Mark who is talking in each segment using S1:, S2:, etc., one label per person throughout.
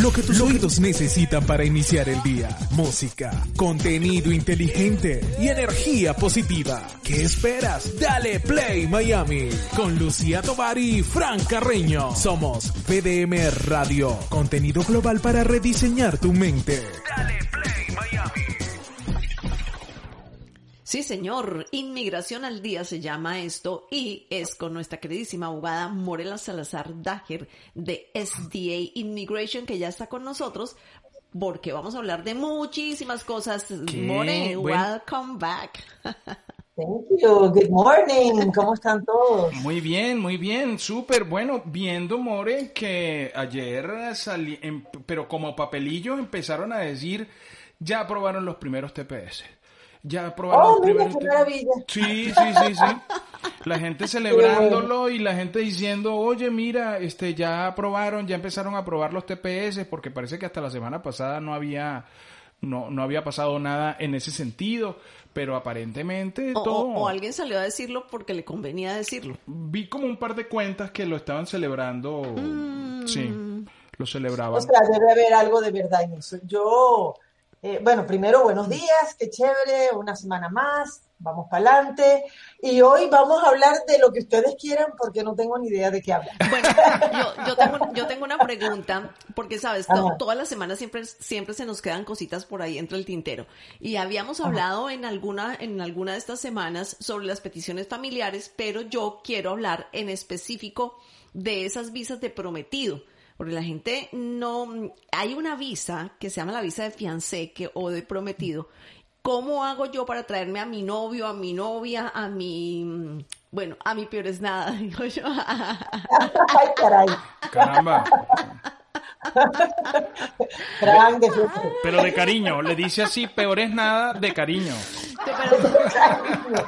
S1: Lo que tus oídos necesitan para iniciar el día. Música, contenido inteligente y energía positiva. ¿Qué esperas? Dale Play Miami con Lucía Tovar y Fran Carreño. Somos PDM Radio, contenido global para rediseñar tu mente. Dale
S2: Sí, señor. Inmigración al día se llama esto y es con nuestra queridísima abogada Morela Salazar Dager de SDA Immigration que ya está con nosotros porque vamos a hablar de muchísimas cosas. More, welcome back.
S3: Thank you. Good morning. ¿Cómo están todos?
S4: Muy bien, muy bien. Súper bueno. Viendo, More, que ayer salí, pero como papelillo empezaron a decir, ya aprobaron los primeros TPS ya aprobaron
S3: oh, mira, qué maravilla.
S4: Sí, sí, sí, sí. La gente celebrándolo y la gente diciendo, oye, mira, este, ya aprobaron, ya empezaron a aprobar los TPS, porque parece que hasta la semana pasada no había, no, no había pasado nada en ese sentido, pero aparentemente
S2: o,
S4: todo...
S2: O, alguien salió a decirlo porque le convenía decirlo.
S4: Vi como un par de cuentas que lo estaban celebrando, mm. sí, lo celebraban.
S3: O sea, debe haber algo de verdad en eso. Yo eh, bueno, primero, buenos días, qué chévere, una semana más, vamos para adelante. Y hoy vamos a hablar de lo que ustedes quieran porque no tengo ni idea de qué hablar.
S2: Bueno, yo, tengo, una pregunta, porque sabes, todas las semanas siempre, siempre se nos quedan cositas por ahí entre el tintero. Y habíamos hablado en alguna, en alguna de estas semanas sobre las peticiones familiares, pero yo quiero hablar en específico de esas visas de prometido porque la gente no, hay una visa que se llama la visa de fiancé que, o de prometido. ¿Cómo hago yo para traerme a mi novio, a mi novia, a mi, bueno, a mi peor es nada, digo yo?
S3: Ay, caray.
S4: Caramba.
S3: Pero
S4: de cariño, le dice así, peor es nada, de cariño.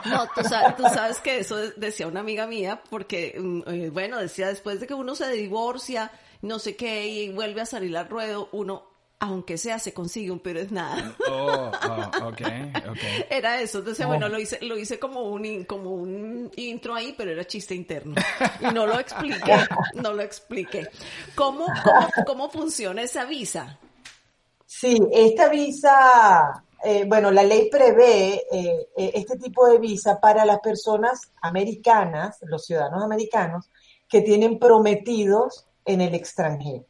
S2: no, tú sabes, tú sabes, que eso decía una amiga mía, porque, mm, eh, bueno, decía, después de que uno se divorcia, no sé qué, y vuelve a salir al ruedo, uno, aunque sea, se consigue un pero es nada.
S4: Oh, oh okay, okay.
S2: Era eso, entonces bueno, lo hice, lo hice como un, como un intro ahí, pero era chiste interno. Y no lo expliqué, no lo expliqué. ¿Cómo, cómo, funciona esa visa?
S3: Sí, esta visa, eh, bueno, la ley prevé eh, eh, este tipo de visa para las personas americanas, los ciudadanos americanos, que tienen prometidos en el extranjero.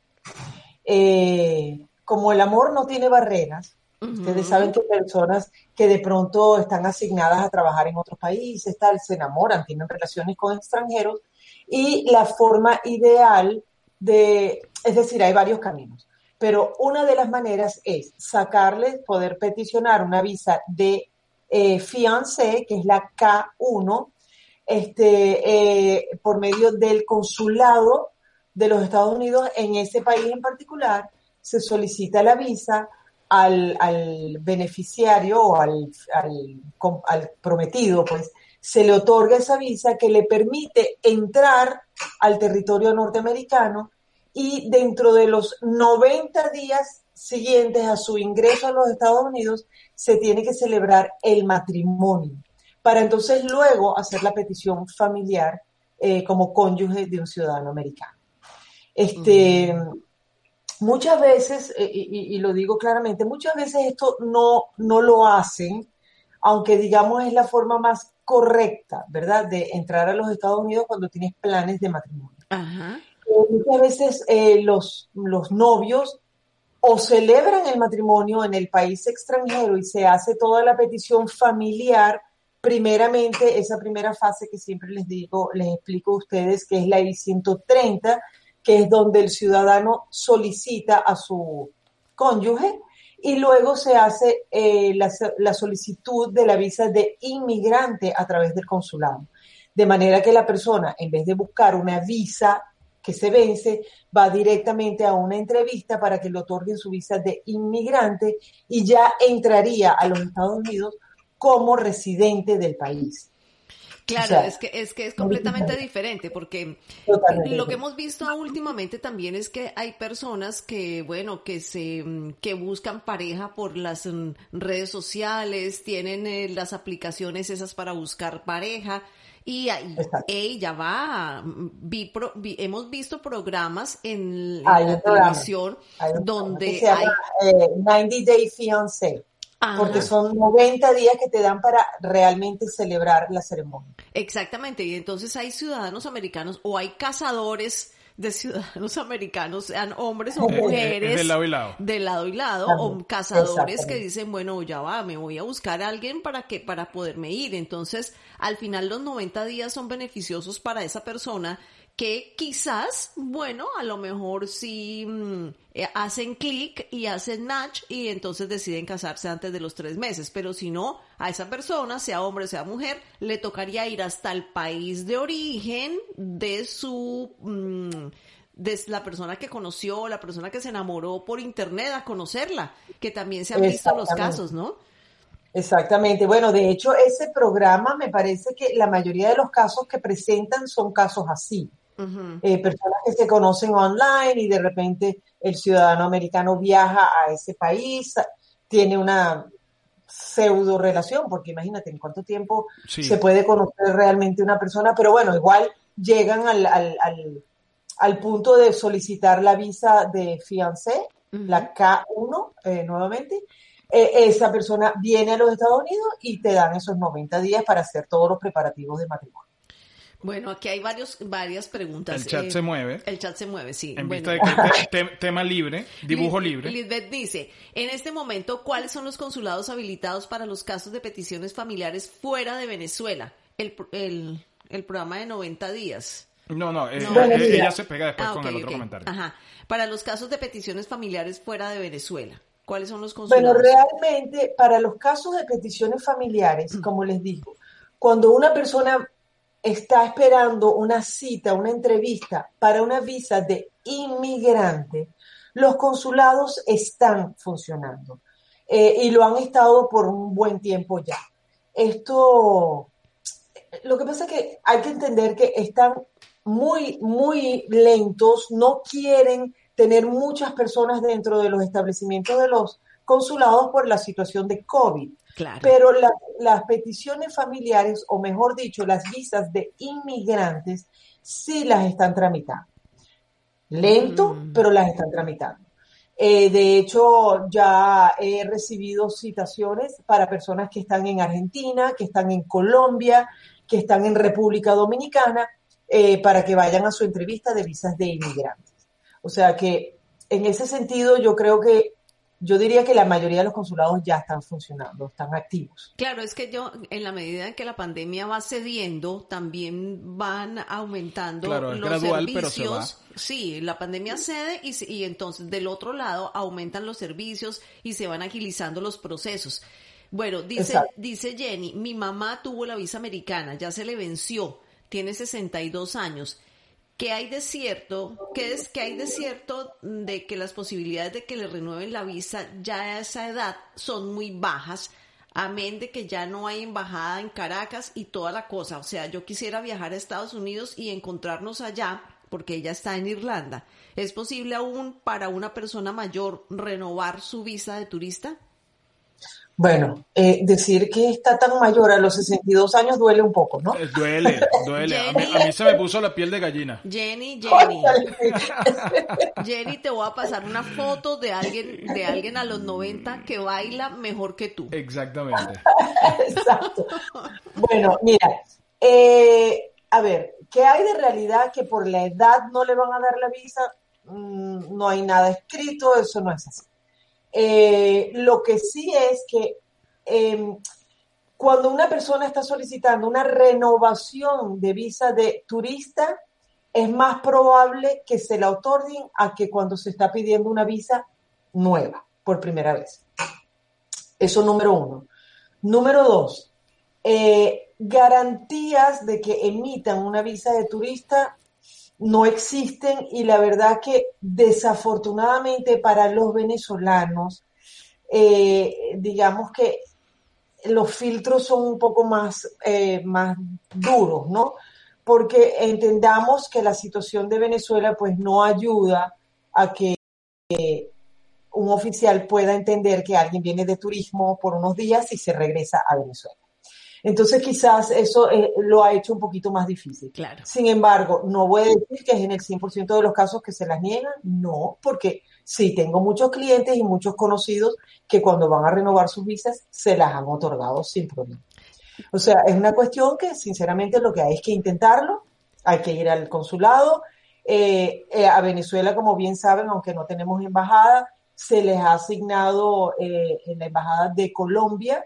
S3: Eh, como el amor no tiene barreras, ustedes saben que personas que de pronto están asignadas a trabajar en otros países, tal, se enamoran, tienen relaciones con extranjeros y la forma ideal de, es decir, hay varios caminos, pero una de las maneras es sacarles, poder peticionar una visa de eh, fiancé, que es la K1, este, eh, por medio del consulado de los Estados Unidos en ese país en particular, se solicita la visa al, beneficiario o al, prometido, pues se le otorga esa visa que le permite entrar al territorio norteamericano y dentro de los 90 días siguientes a su ingreso a los Estados Unidos se tiene que celebrar el matrimonio para entonces luego hacer la petición familiar eh, como cónyuge de un ciudadano americano. Este, Muchas veces, eh, y, lo digo claramente, muchas veces esto no, no lo hacen, aunque digamos es la forma más correcta, ¿verdad?, de entrar a los Estados Unidos cuando tienes planes de matrimonio. Eh, muchas veces eh, los, los novios o celebran el matrimonio en el país extranjero y se hace toda la petición familiar primeramente, esa primera fase que siempre les digo, les explico a ustedes, que es la I-130, que es donde el ciudadano solicita a su cónyuge y luego se hace eh, la, solicitud de la visa de inmigrante a través del consulado. De manera que la persona, en vez de buscar una visa que se vence, va directamente a una entrevista para que le otorguen su visa de inmigrante y ya entraría a los Estados Unidos como residente del país.
S2: Claro, es que es que es completamente diferente porque lo que hemos visto últimamente también es que hay personas que bueno que se que buscan pareja por las mm, redes sociales, tienen eh, las aplicaciones esas para buscar pareja y ahí ella va, vi, hemos visto programas en la televisión donde hay
S3: 90 eh, Day Fiancé porque son 90 días que te dan para realmente celebrar la ceremonia.
S2: Exactamente, y entonces hay ciudadanos americanos o hay cazadores de ciudadanos americanos, sean hombres o mujeres,
S4: de lado y lado,
S2: de lado y lado, o cazadores que dicen, bueno, ya va, me voy a buscar a alguien para que, para poderme ir. Entonces, al final los 90 días son beneficiosos para esa persona que quizás, bueno, a lo mejor sí mm, eh, hacen clic y hacen match y entonces deciden casarse antes de los tres meses. Pero si no, a esa persona, sea hombre o sea mujer, le tocaría ir hasta el país de origen de su... Mm, de la persona que conoció, la persona que se enamoró por internet a conocerla, que también se han visto los casos, ¿no?
S3: Exactamente. Bueno, de hecho, ese programa me parece que la mayoría de los casos que presentan son casos así. Eh, personas que se conocen online y de repente el ciudadano americano viaja a ese país, tiene una pseudo relación, porque imagínate en cuánto tiempo se puede conocer realmente una persona, pero bueno, igual llegan al, al, al, punto de solicitar la visa de fiancé, la K1 eh, nuevamente. Eh, esa persona viene a los Estados Unidos y te dan esos 90 días para hacer todos los preparativos de matrimonio.
S2: Bueno, aquí hay varios, varias preguntas.
S4: El chat eh, se mueve.
S2: El chat se mueve, sí.
S4: En vista de que tema libre, dibujo libre.
S2: Lisbeth dice, en este momento, ¿cuáles son los consulados habilitados para los casos de peticiones familiares fuera de Venezuela? El, el, el programa de 90 días.
S4: No, no, eh, eh, ella se pega después ah, con el otro comentario.
S2: Ajá. Para los casos de peticiones familiares fuera de Venezuela. ¿Cuáles son los consulados?
S3: Bueno, realmente para los casos de peticiones familiares, como les digo, cuando una persona está esperando una cita, una entrevista para una visa de inmigrante, los consulados están funcionando eh, y lo han estado por un buen tiempo ya. Esto, lo que pasa es que hay que entender que están muy, muy lentos, no quieren tener muchas personas dentro de los establecimientos de los consulados por la situación de COVID. Pero las peticiones familiares, o mejor dicho, las visas de inmigrantes, sí las están tramitando. Lento, mm. pero las están tramitando. Eh, de hecho, ya he recibido citaciones para personas que están en Argentina, que están en Colombia, que están en República Dominicana, eh, para que vayan a su entrevista de visas de inmigrantes. O sea que en ese sentido yo creo que yo diría que la mayoría de los consulados ya están funcionando, están activos.
S2: Claro, es que yo, en la medida en que la pandemia va cediendo, también van aumentando los servicios. Sí, la pandemia cede y, y entonces del otro lado aumentan los servicios y se van agilizando los procesos. Bueno, dice, dice Jenny, mi mamá tuvo la visa americana, ya se le venció, tiene 62 años ¿Qué hay de cierto? ¿Qué es que hay de cierto de que las posibilidades de que le renueven la visa ya a esa edad son muy bajas? Amén de que ya no hay embajada en Caracas y toda la cosa. O sea, yo quisiera viajar a Estados Unidos y encontrarnos allá, porque ella está en Irlanda. ¿Es posible aún para una persona mayor renovar su visa de turista?
S3: Bueno, eh, decir que está tan mayor a los 62 años duele un poco, ¿no?
S4: Eh, duele, duele. a, mí, se me puso la piel de gallina.
S2: Jenny, Jenny. Jenny, te voy a pasar una foto de alguien, de alguien a los 90 que baila mejor que tú.
S4: Exactamente.
S3: Exacto. Bueno, mira, eh, a ver, ¿qué hay de realidad que por la edad no le van a dar la visa? Mm, no hay nada escrito, eso no es así. Eh, lo que sí es que em, cuando una persona está solicitando una renovación de visa de turista, es más probable que se la otorguen a que cuando se está pidiendo una visa nueva por primera vez. Eso número uno. Número dos, eh, garantías de que emitan una visa de turista no existen y la verdad que desafortunadamente para los venezolanos, eh, digamos que los filtros son un poco más, eh, más duros, ¿no? Porque entendamos que la situación de Venezuela pues no ayuda a que un oficial pueda entender que alguien viene de turismo por unos días y se regresa a Venezuela. Entonces quizás eso eh, lo ha hecho un poquito más difícil.
S2: Claro.
S3: Sin embargo, no voy a decir que es en el 100% de los casos que se las niegan, no, porque sí tengo muchos clientes y muchos conocidos que cuando van a renovar sus visas se las han otorgado sin problema. O sea, es una cuestión que sinceramente lo que hay es que intentarlo, hay que ir al consulado. Eh, eh, a Venezuela, como bien saben, aunque no tenemos embajada, se les ha asignado en la embajada de Colombia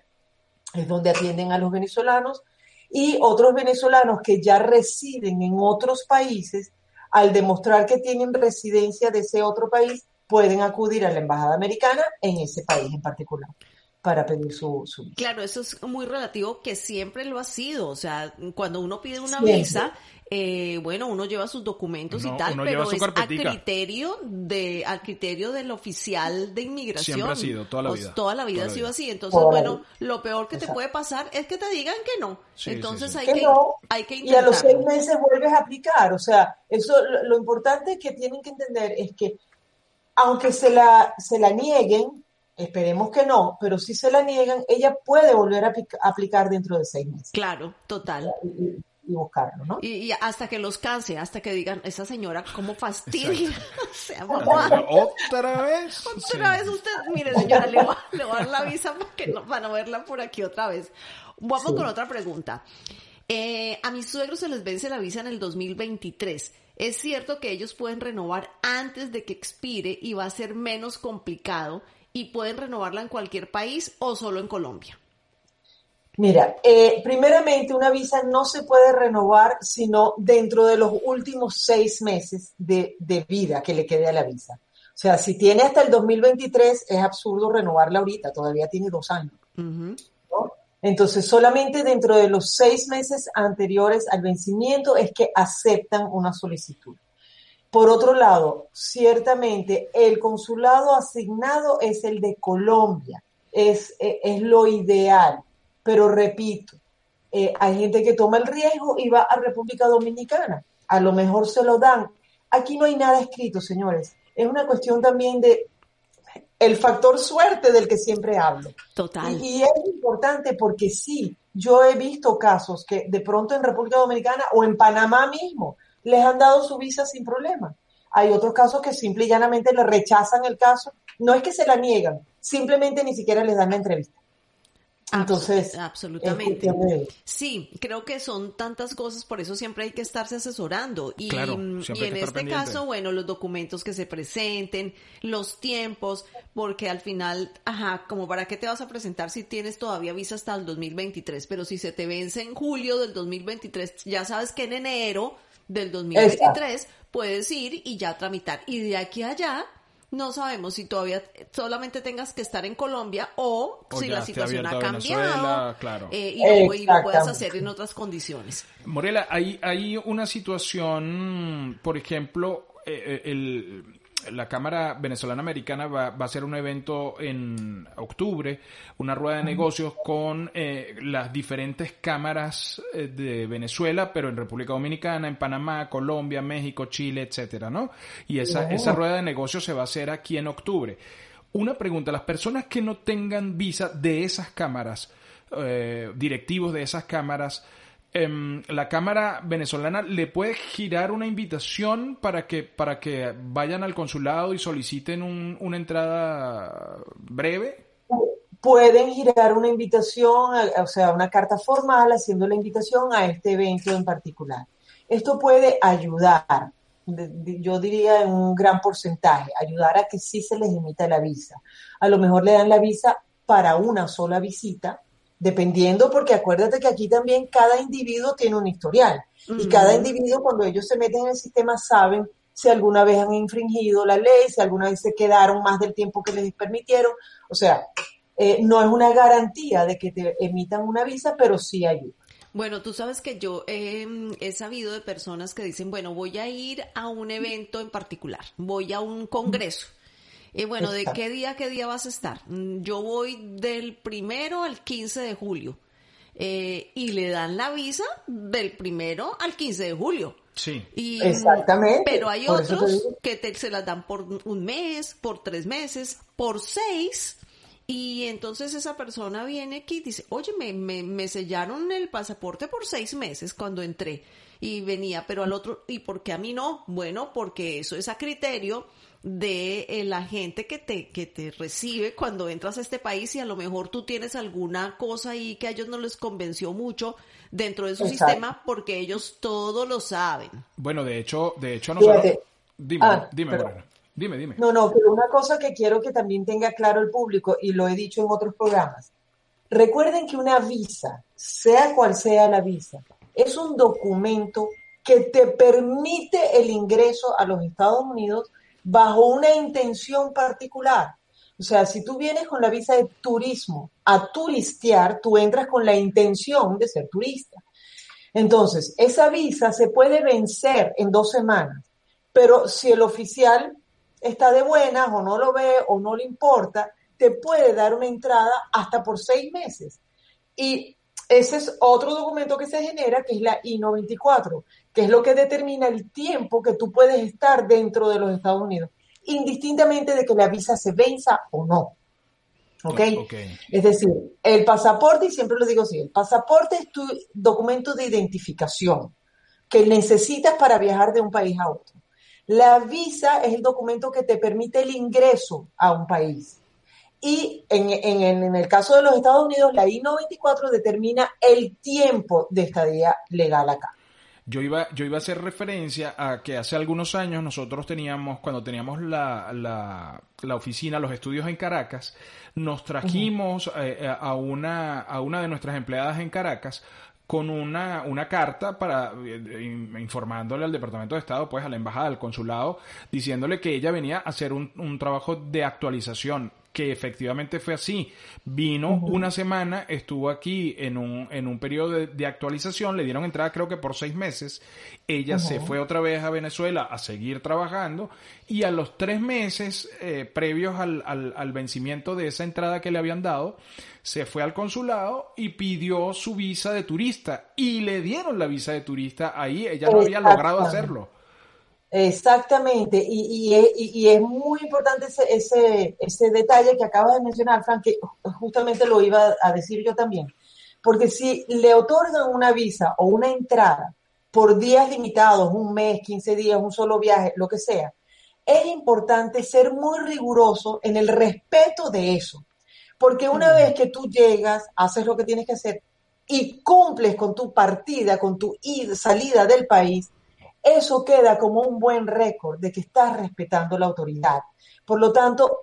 S3: es donde atienden a los venezolanos, y otros venezolanos que ya residen en otros países, al demostrar que tienen residencia de ese otro país, pueden acudir a la embajada americana en ese país en particular para pedir su, su
S2: Claro, eso es muy relativo que siempre lo ha sido. O sea, cuando uno pide una visa, eh, bueno, uno lleva sus documentos y tal, pero es a criterio de, al criterio del oficial de inmigración.
S4: Siempre ha sido, toda la vida.
S2: toda la vida ha sido así. Entonces, bueno, lo peor que te puede pasar es que te digan que no. Entonces hay que, hay que
S3: Y a los seis meses vuelves a aplicar. O sea, eso, lo, importante que tienen que entender es que aunque se la, se la nieguen, esperemos que no, pero si se la niegan, ella puede volver a aplicar dentro de seis meses.
S2: Claro, total
S3: y buscarlo, ¿no?
S2: Y, hasta que los canse, hasta que digan, esa señora, ¿cómo fastidia?
S4: o sea, ¿Otra vez?
S2: Otra vez usted, mire señora, le voy, a dar la visa porque no, van a verla por aquí otra vez. Vamos con otra pregunta. Eh, a mis suegros se les vence la visa en el 2023. ¿Es cierto que ellos pueden renovar antes de que expire y va a ser menos complicado y pueden renovarla en cualquier país o solo en Colombia?
S3: Mira, eh, primeramente una visa no se puede renovar sino dentro de los últimos seis meses de, vida que le quede a la visa. O sea, si tiene hasta el 2023, es absurdo renovarla ahorita, todavía tiene dos años. Entonces, solamente dentro de los seis meses anteriores al vencimiento es que aceptan una solicitud. Por otro lado, ciertamente el consulado asignado es el de Colombia, es, es lo ideal pero repito, eh, hay gente que toma el riesgo y va a República Dominicana. A lo mejor se lo dan. Aquí no hay nada escrito, señores. Es una cuestión también de el factor suerte del que siempre hablo.
S2: Total.
S3: Y, es importante porque sí, yo he visto casos que de pronto en República Dominicana o en Panamá mismo les han dado su visa sin problema. Hay otros casos que simple y llanamente le rechazan el caso. No es que se la niegan, simplemente ni siquiera les dan la entrevista. Entonces,
S2: absolutamente. Sí, creo que son tantas cosas, por eso siempre hay que estarse asesorando. Y, y en este caso, bueno, los documentos que se presenten, los tiempos, porque al final, ajá, como para qué te vas a presentar si tienes todavía visa hasta el 2023, pero si se te vence en julio del 2023, ya sabes que en enero del 2023 puedes ir y ya tramitar. Y de aquí a allá, no sabemos si todavía solamente tengas que estar en Colombia o, si la situación ha cambiado eh, y, lo, puedas hacer en otras condiciones.
S4: Morela, hay, hay una situación, por ejemplo, eh, eh, el, la Cámara Venezolana Americana va, a hacer un evento en octubre, una rueda de negocios con eh, las diferentes cámaras eh, de Venezuela, pero en República Dominicana, en Panamá, Colombia, México, Chile, etcétera, ¿no? Y esa, esa rueda de negocios se va a hacer aquí en octubre. Una pregunta, las personas que no tengan visa de esas cámaras, eh, directivos de esas cámaras, Em, la Cámara venezolana le puede girar una invitación para que, para que vayan al consulado y soliciten una entrada breve?
S3: Pueden girar una invitación, o sea, una carta formal haciendo la invitación a este evento en particular. Esto puede ayudar, yo diría en un gran porcentaje, ayudar a que sí se les emita la visa. A lo mejor le dan la visa para una sola visita, dependiendo, porque acuérdate que aquí también cada individuo tiene un historial y cada individuo cuando ellos se meten en el sistema saben si alguna vez han infringido la ley, si alguna vez se quedaron más del tiempo que les permitieron. O sea, eh, no es una garantía de que te emitan una visa, pero sí ayuda.
S2: Bueno, tú sabes que yo he sabido de personas que dicen, bueno, voy a ir a un evento en particular, voy a un congreso. Y bueno, ¿de qué día, qué día vas a estar? Mm, yo voy del primero al 15 de julio. Eh, y le dan la visa del primero al 15 de julio.
S4: Sí.
S2: Y,
S3: Exactamente.
S2: Pero hay otros que te, se las dan por un mes, por tres meses, por seis. Y entonces esa persona viene aquí y dice, oye, me, me, me sellaron el pasaporte por seis meses cuando entré y venía, pero al otro, ¿y por qué a mí no? Bueno, porque eso es a criterio de eh, la gente que te, que te recibe cuando entras a este país y a lo mejor tú tienes alguna cosa ahí que a ellos no les convenció mucho dentro de su sistema porque ellos todo lo saben.
S4: Bueno, de hecho, de hecho nosotros... Dime, ah, dime, Dime, dime.
S3: No, no, pero una cosa que quiero que también tenga claro el público, y lo he dicho en otros programas. Recuerden que una visa, sea cual sea la visa, es un documento que te permite el ingreso a los Estados Unidos bajo una intención particular. O sea, si tú vienes con la visa de turismo a turistear, tú entras con la intención de ser turista. Entonces, esa visa se puede vencer en dos semanas, pero si el oficial está de buenas o no lo ve o no le importa, te puede dar una entrada hasta por seis meses. Y ese es otro documento que se genera, que es la I-94, que es lo que determina el tiempo que tú puedes estar dentro de los Estados Unidos, indistintamente de que la visa se venza o no. ¿Ok? Es decir, el pasaporte, y siempre lo digo así, el pasaporte es tu documento de identificación que necesitas para viajar de un país a otro. La visa es el documento que te permite el ingreso a un país. Y en, el caso de los Estados Unidos, la I-94 determina el tiempo de estadía legal acá.
S4: Yo iba, yo iba a hacer referencia a que hace algunos años nosotros teníamos, cuando teníamos la, la, oficina, los estudios en Caracas, nos trajimos eh, eh, a, una, a una de nuestras empleadas en Caracas con una, una carta para eh, informándole al Departamento de Estado, pues a la embajada, al consulado, diciéndole que ella venía a hacer un, un trabajo de actualización que efectivamente fue así. Vino una semana, estuvo aquí en un, en un periodo de, actualización, le dieron entrada creo que por seis meses, ella se fue otra vez a Venezuela a seguir trabajando y a los tres meses eh, previos al, al, vencimiento de esa entrada que le habían dado, se fue al consulado y pidió su visa de turista y le dieron la visa de turista ahí, ella no había logrado hacerlo.
S3: Exactamente, y, y, es muy importante ese, ese, ese, detalle que acabas de mencionar, Frank, que justamente lo iba a decir yo también, porque si le otorgan una visa o una entrada por días limitados, un mes, 15 días, un solo viaje, lo que sea, es importante ser muy riguroso en el respeto de eso, porque una vez que tú llegas, haces lo que tienes que hacer y cumples con tu partida, con tu salida del país, eso queda como un buen récord de que estás respetando la autoridad. Por lo tanto,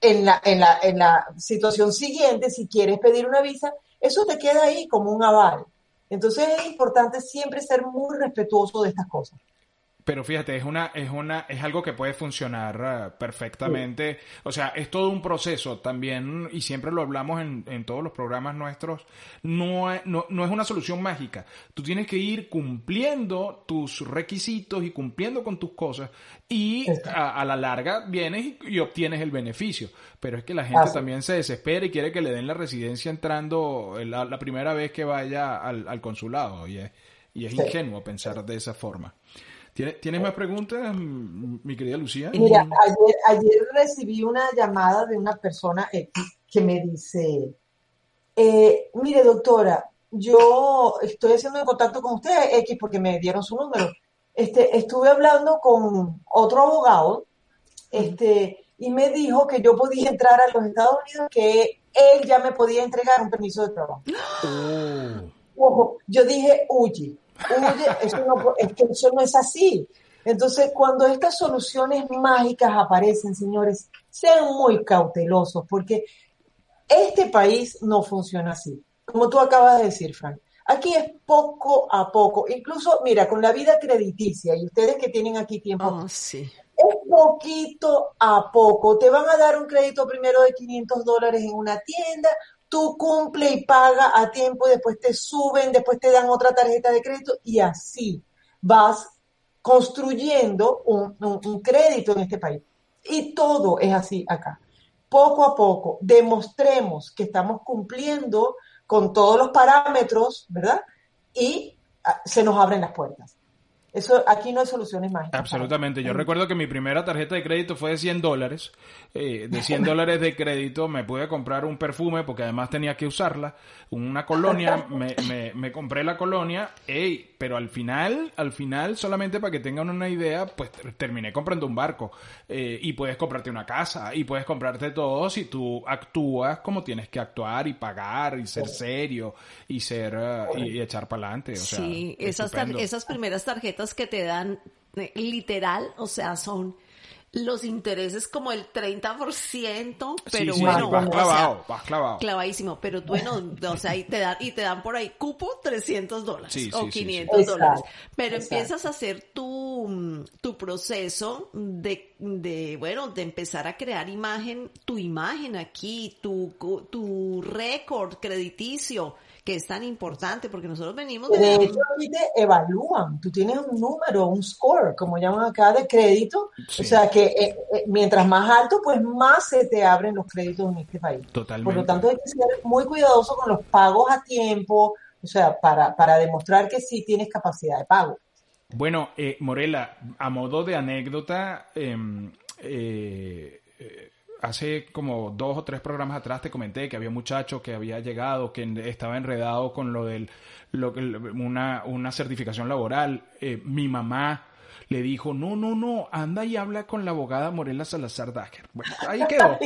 S3: en la, en la, en la situación siguiente, si quieres pedir una visa, eso te queda ahí como un aval. Entonces es importante siempre ser muy respetuoso de estas cosas.
S4: Pero fíjate, es una, es una, es algo que puede funcionar eh, perfectamente. O sea, es todo un proceso también, y siempre lo hablamos en, en todos los programas nuestros. No, no, no, es una solución mágica. Tú tienes que ir cumpliendo tus requisitos y cumpliendo con tus cosas, y a, la larga vienes y, obtienes el beneficio. Pero es que la gente también se desespera y quiere que le den la residencia entrando la, primera vez que vaya al, consulado. Y es, y es ingenuo pensar de esa forma. ¿Tienes, más preguntas, mi querida Lucía?
S3: Mira, ayer, ayer recibí una llamada de una persona que me dice, eh, mire doctora, yo estoy haciendo en contacto con usted, X, porque me dieron su número. Este, estuve hablando con otro abogado, este, y me dijo que yo podía entrar a los Estados Unidos, que él ya me podía entregar un permiso de trabajo. Oh. Ojo, yo dije, huye, eso no, es que eso no es así. Entonces, cuando estas soluciones mágicas aparecen, señores, sean muy cautelosos, porque este país no funciona así. Como tú acabas de decir, Frank. Aquí es poco a poco. Incluso, mira, con la vida crediticia, y ustedes que tienen aquí tiempo,
S2: oh, sí.
S3: es poquito a poco. Te van a dar un crédito primero de 500 dólares en una tienda, tú cumple y paga a tiempo, después te suben, después te dan otra tarjeta de crédito y así vas construyendo un, un crédito en este país. Y todo es así acá. Poco a poco demostremos que estamos cumpliendo con todos los parámetros, ¿verdad? Y ah, se nos abren las puertas. Eso, aquí no hay soluciones mágicas.
S4: Absolutamente. Yo recuerdo que mi primera tarjeta de crédito fue de 100 dólares. Eh, de 100 dólares de crédito me pude comprar un perfume porque además tenía que usarla. Una colonia, me, me, me compré la colonia. Ey, pero al final, al final, solamente para que tengan una idea, pues terminé comprando un barco. Eh, y puedes comprarte una casa. Y puedes comprarte todo si tú actúas como tienes que actuar y pagar y ser serio y ser eh, y, echar para adelante. O sea,
S2: sí, esas, esas primeras tarjetas que te dan eh, literal, o sea, son los intereses como el 30%, pero bueno,
S4: vas clavado, vas clavado.
S2: Clavadísimo, pero bueno, o sea, y te dan, y te dan por ahí cupo 300 dólares o 500 dólares. Pero empiezas a hacer tu, tu proceso de, de, bueno, de empezar a crear imagen, tu imagen aquí, tu, tu récord crediticio que es tan importante porque nosotros venimos
S3: de... De hecho, te evalúan, tú tienes un número, un score, como llaman acá, de crédito, o sea que eh, eh, mientras más alto, pues más se te abren los créditos en este país.
S4: Totalmente.
S3: Por lo tanto, hay que ser muy cuidadoso con los pagos a tiempo, o sea, para, para demostrar que sí tienes capacidad de pago.
S4: Bueno, eh, Morela, a modo de anécdota, em, eh, eh, hace como dos o tres programas atrás te comenté que había un muchacho que había llegado, que estaba enredado con lo del, lo, una, una certificación laboral. Eh, mi mamá le dijo, no, no, no, anda y habla con la abogada Morela Salazar Dager. Bueno, ahí quedó,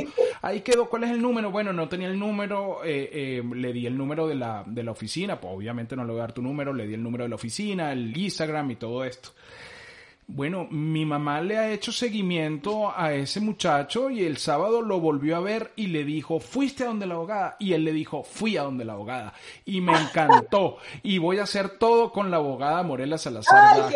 S4: ahí quedó. ¿Cuál es el número? Bueno, no tenía el número, eh, eh, le di el número de la, de la oficina, pues obviamente no le voy a dar tu número, le di el número de la oficina, el Instagram y todo esto. Bueno, mi mamá le ha hecho seguimiento a ese muchacho y el sábado lo volvió a ver y le dijo, fuiste a donde la abogada. Y él le dijo, fui a donde la abogada. Y me encantó. y voy a hacer todo con la abogada Morela Salazar.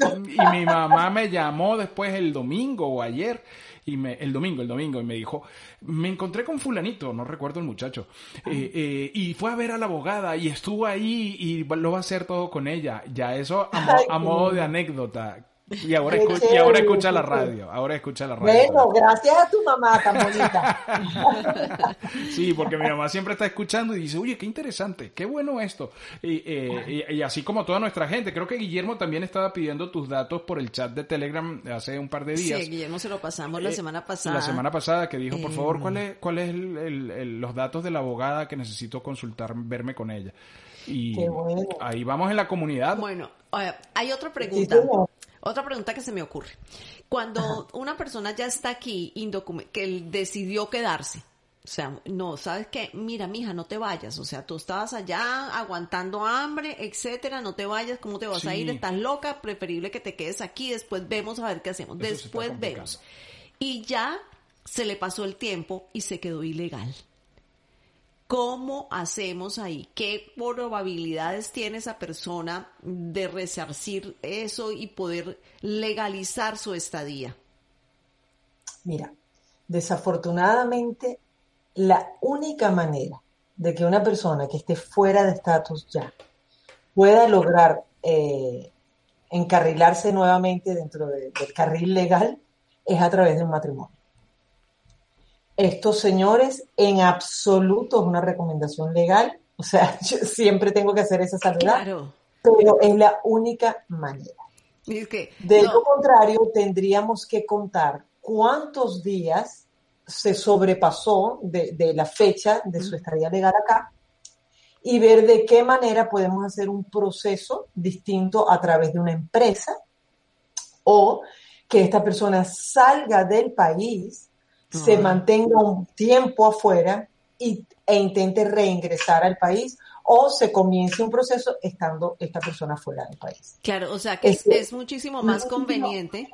S4: y mi mamá me llamó después el domingo o ayer. Y me, el domingo, el domingo, y me dijo, me encontré con fulanito, no recuerdo el muchacho, eh, eh, y fue a ver a la abogada y estuvo ahí y lo va a hacer todo con ella. Ya eso a modo de anécdota y ahora, escucha, y ahora escucha la radio. Ahora escucha la radio.
S3: Bueno, gracias a tu mamá tan bonita.
S4: sí, porque mi mamá siempre está escuchando y dice, oye, qué interesante, qué bueno esto. Eh, y, y, así como toda nuestra gente. Creo que Guillermo también estaba pidiendo tus datos por el chat de Telegram hace un par de días.
S2: Sí, Guillermo se lo pasamos la eh, semana pasada.
S4: La semana pasada que dijo, por favor, ¿cuál es, cuál es los datos de la abogada que necesito consultar, verme con ella? Y ahí vamos en la comunidad.
S2: Bueno, hay otra pregunta. Otra pregunta que se me ocurre. Cuando una persona ya está aquí, que decidió quedarse, o sea, no, ¿sabes qué? Mira, mija, no te vayas. O sea, tú estabas allá aguantando hambre, etcétera, no te vayas, ¿cómo te vas a ir? Estás loca, preferible que te quedes aquí, después vemos a ver qué hacemos. después vemos. Y ya se le pasó el tiempo y se quedó ilegal. ¿Cómo hacemos ahí? ¿Qué probabilidades tiene esa persona de resarcir eso y poder legalizar su estadía?
S3: Mira, desafortunadamente, la única manera de que una persona que esté fuera de estatus ya pueda lograr eh, encarrilarse nuevamente dentro del carril legal es a través de un matrimonio. Estos señores, en absoluto es una recomendación legal, o sea, yo siempre tengo que hacer esa salvedad, pero es la única manera. de lo contrario, tendríamos que contar cuántos días se sobrepasó de, la fecha de su estadía legal acá y ver de qué manera podemos hacer un proceso distinto a través de una empresa o que esta persona salga del país se mantenga un tiempo afuera y, e intente reingresar al país o se comience un proceso estando esta persona fuera del país.
S2: Claro, o sea que es, este, muchísimo más conveniente.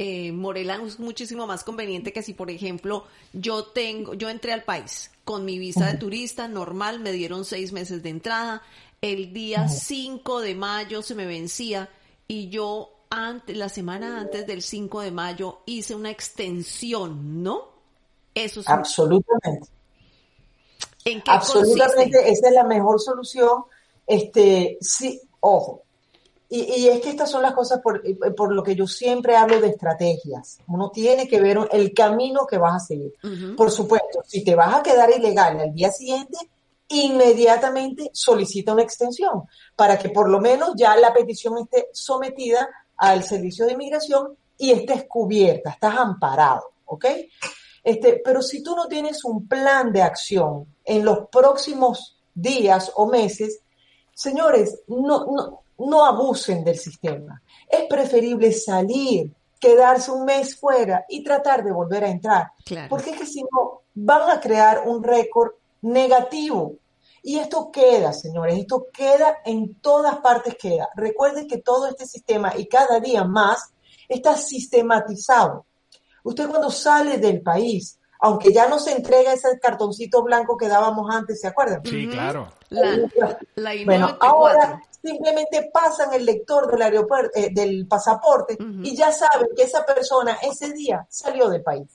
S2: Eh, Morela es muchísimo más conveniente que si, por ejemplo, yo tengo, yo entré al país con mi visa de turista normal, me dieron seis meses de entrada, el día 5 de mayo se me vencía y yo antes, la semana antes del 5 de mayo hice una extensión, ¿no?
S3: Eso sí. Absolutamente. Absolutamente, esa es la mejor solución. Este, sí, ojo. Y, es que estas son las cosas por, por, lo que yo siempre hablo de estrategias. Uno tiene que ver el camino que vas a seguir. Por supuesto, si te vas a quedar ilegal al día siguiente, inmediatamente solicita una extensión para que por lo menos ya la petición esté sometida al servicio de inmigración y estés cubierta, estás amparado, ¿ok? Este, pero si tú no tienes un plan de acción en los próximos días o meses, señores, no, no, no abusen del sistema. Es preferible salir, quedarse un mes fuera y tratar de volver a entrar. Porque es que si no, van a crear un récord negativo. Y esto queda, señores, esto queda en todas partes queda. Recuerden que todo este sistema y cada día más está sistematizado. Usted cuando sale del país, aunque ya no se entrega ese cartoncito blanco que dábamos antes, ¿se acuerdan?
S4: Sí, claro.
S3: bueno, ahora simplemente pasan el lector del aeropuerto, eh, del pasaporte y ya saben que esa persona ese día salió del país.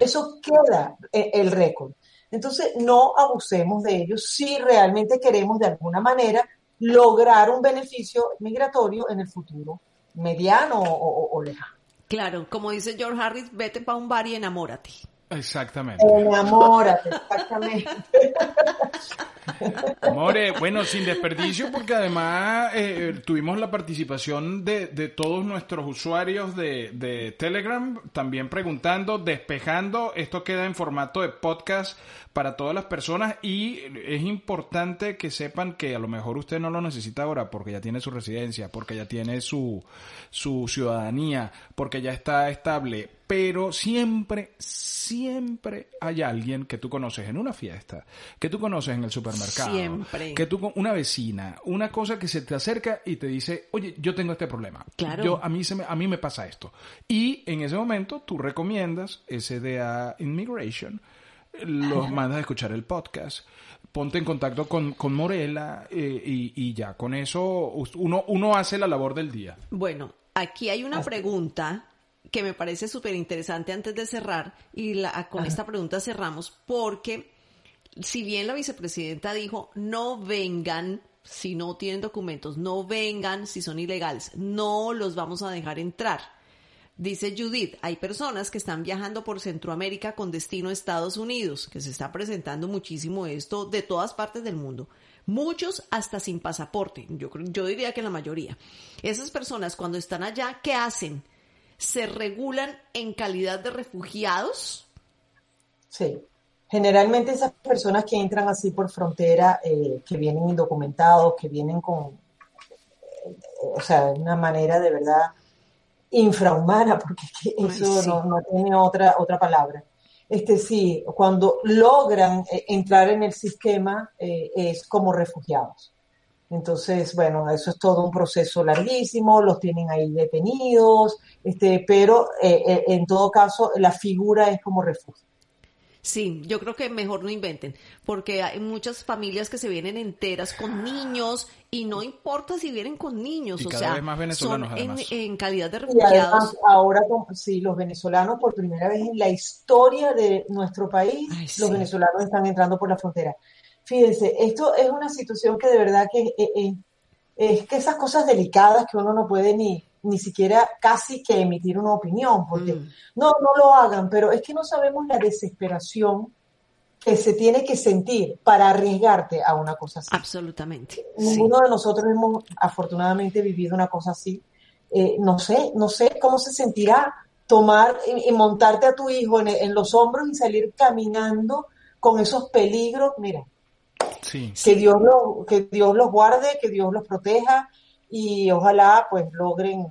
S3: Eso queda eh, el récord. Entonces, no abusemos de ellos si realmente queremos de alguna manera lograr un beneficio migratorio en el futuro, mediano o, lejano.
S2: Claro, como dice George Harris, vete para un bar y enamórate.
S4: Exactamente.
S3: Enamórate, exactamente.
S4: More, bueno, sin desperdicio, porque además eh, tuvimos la participación de, de todos nuestros usuarios de, de, Telegram, también preguntando, despejando. Esto queda en formato de podcast para todas las personas y es importante que sepan que a lo mejor usted no lo necesita ahora porque ya tiene su residencia, porque ya tiene su, su ciudadanía, porque ya está estable, pero siempre, siempre hay alguien que tú conoces en una fiesta, que tú conoces en el supermercado,
S2: siempre.
S4: que tú una vecina, una cosa que se te acerca y te dice, oye, yo tengo este problema,
S2: claro.
S4: yo a mí se me, a mí me pasa esto, y en ese momento tú recomiendas SDA Immigration, los mandas a escuchar el podcast, ponte en contacto con, con Morela eh, y, y, ya, con eso uno, uno hace la labor del día.
S2: Bueno, aquí hay una pregunta que me parece súper interesante antes de cerrar y la, con esta pregunta cerramos porque si bien la vicepresidenta dijo no vengan si no tienen documentos, no vengan si son ilegales, no los vamos a dejar entrar. Dice Judith, hay personas que están viajando por Centroamérica con destino a Estados Unidos, que se está presentando muchísimo esto de todas partes del mundo. Muchos hasta sin pasaporte, yo, yo diría que la mayoría. Esas personas cuando están allá, ¿qué hacen? Se regulan en calidad de refugiados?
S3: Sí. Generalmente esas personas que entran así por frontera, eh, que vienen indocumentados, que vienen con, eh, o sea, una manera de verdad infrahumana, porque eso no, tiene otra, otra palabra. Este sí, cuando logran eh, entrar en el sistema es como refugiados. Entonces, bueno, eso es todo un proceso larguísimo, los tienen ahí detenidos, este, pero eh, eh, en todo caso la figura es como refugio.
S2: Sí, yo creo que mejor no inventen, porque hay muchas familias que se vienen enteras con niños y no importa si vienen con niños, o sea, son en, calidad de refugiados. Y además,
S3: ahora sí, los venezolanos por primera vez en la historia de nuestro país, los venezolanos están entrando por la frontera. Fíjense, esto es una situación que de verdad que eh, eh, es que esas cosas delicadas que uno no puede ni, ni siquiera casi que emitir una opinión, porque mm. no, no lo hagan, pero es que no sabemos la desesperación que se tiene que sentir para arriesgarte a una cosa así.
S2: Absolutamente.
S3: Ninguno de nosotros hemos afortunadamente vivido una cosa así. Eh, no sé, no sé cómo se sentirá tomar y, montarte a tu hijo en, en, los hombros y salir caminando con esos peligros. Mira, que, Dios lo, que Dios los guarde, que Dios los proteja y ojalá pues logren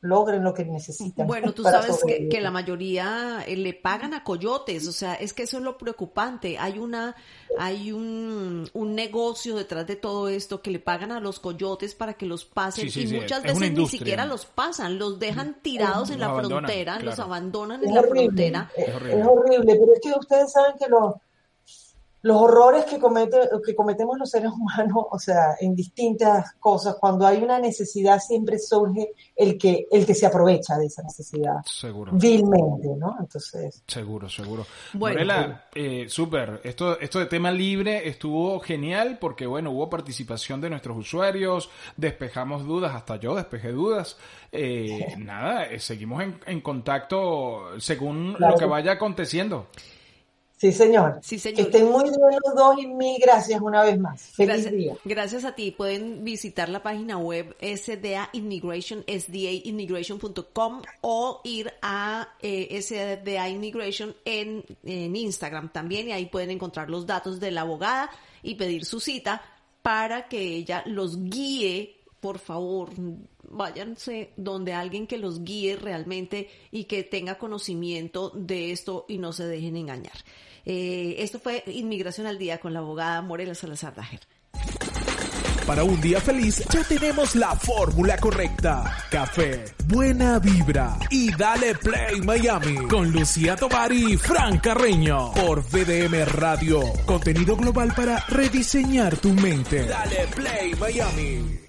S3: logren lo que necesitan.
S2: Bueno, tú sabes que, la mayoría eh, le pagan a coyotes, o sea, es que eso es lo preocupante. Hay una, hay un, un negocio detrás de todo esto que le pagan a los coyotes para que los pasen y muchas veces ni siquiera los pasan, los dejan tirados en la frontera, los abandonan en la frontera.
S3: Es, horrible, pero es que ustedes saben que los los horrores que, comete, que cometemos los seres humanos, o sea, en distintas cosas, cuando hay una necesidad siempre surge el que, el que se aprovecha de esa necesidad.
S4: Seguro.
S3: Vilmente, ¿no? Entonces.
S4: Seguro, seguro.
S2: Bueno,
S4: Morela, eh, súper. Esto, esto de tema libre estuvo genial porque, bueno, hubo participación de nuestros usuarios, despejamos dudas, hasta yo despejé dudas. Eh, nada, eh, seguimos en, en contacto según
S3: Claro.
S4: lo que vaya aconteciendo.
S3: Sí, señor.
S2: Sí, señor.
S3: Que estén muy bien los dos y mil gracias una vez más. Feliz
S2: Gracias,
S3: día.
S2: gracias a ti. Pueden visitar la página web SDA Immigration, sdaimmigration.com o ir a eh, SDA Immigration en, en Instagram también y ahí pueden encontrar los datos de la abogada y pedir su cita para que ella los guíe. Por favor, váyanse donde alguien que los guíe realmente y que tenga conocimiento de esto y no se dejen engañar. Eh, esto fue Inmigración al Día con la abogada Morela Salazar Dajer.
S1: Para un día feliz ya tenemos la fórmula correcta. Café, buena vibra y dale play Miami con Lucía Tobar y Fran Carreño por VDM Radio. Contenido global para rediseñar tu mente. Dale play Miami.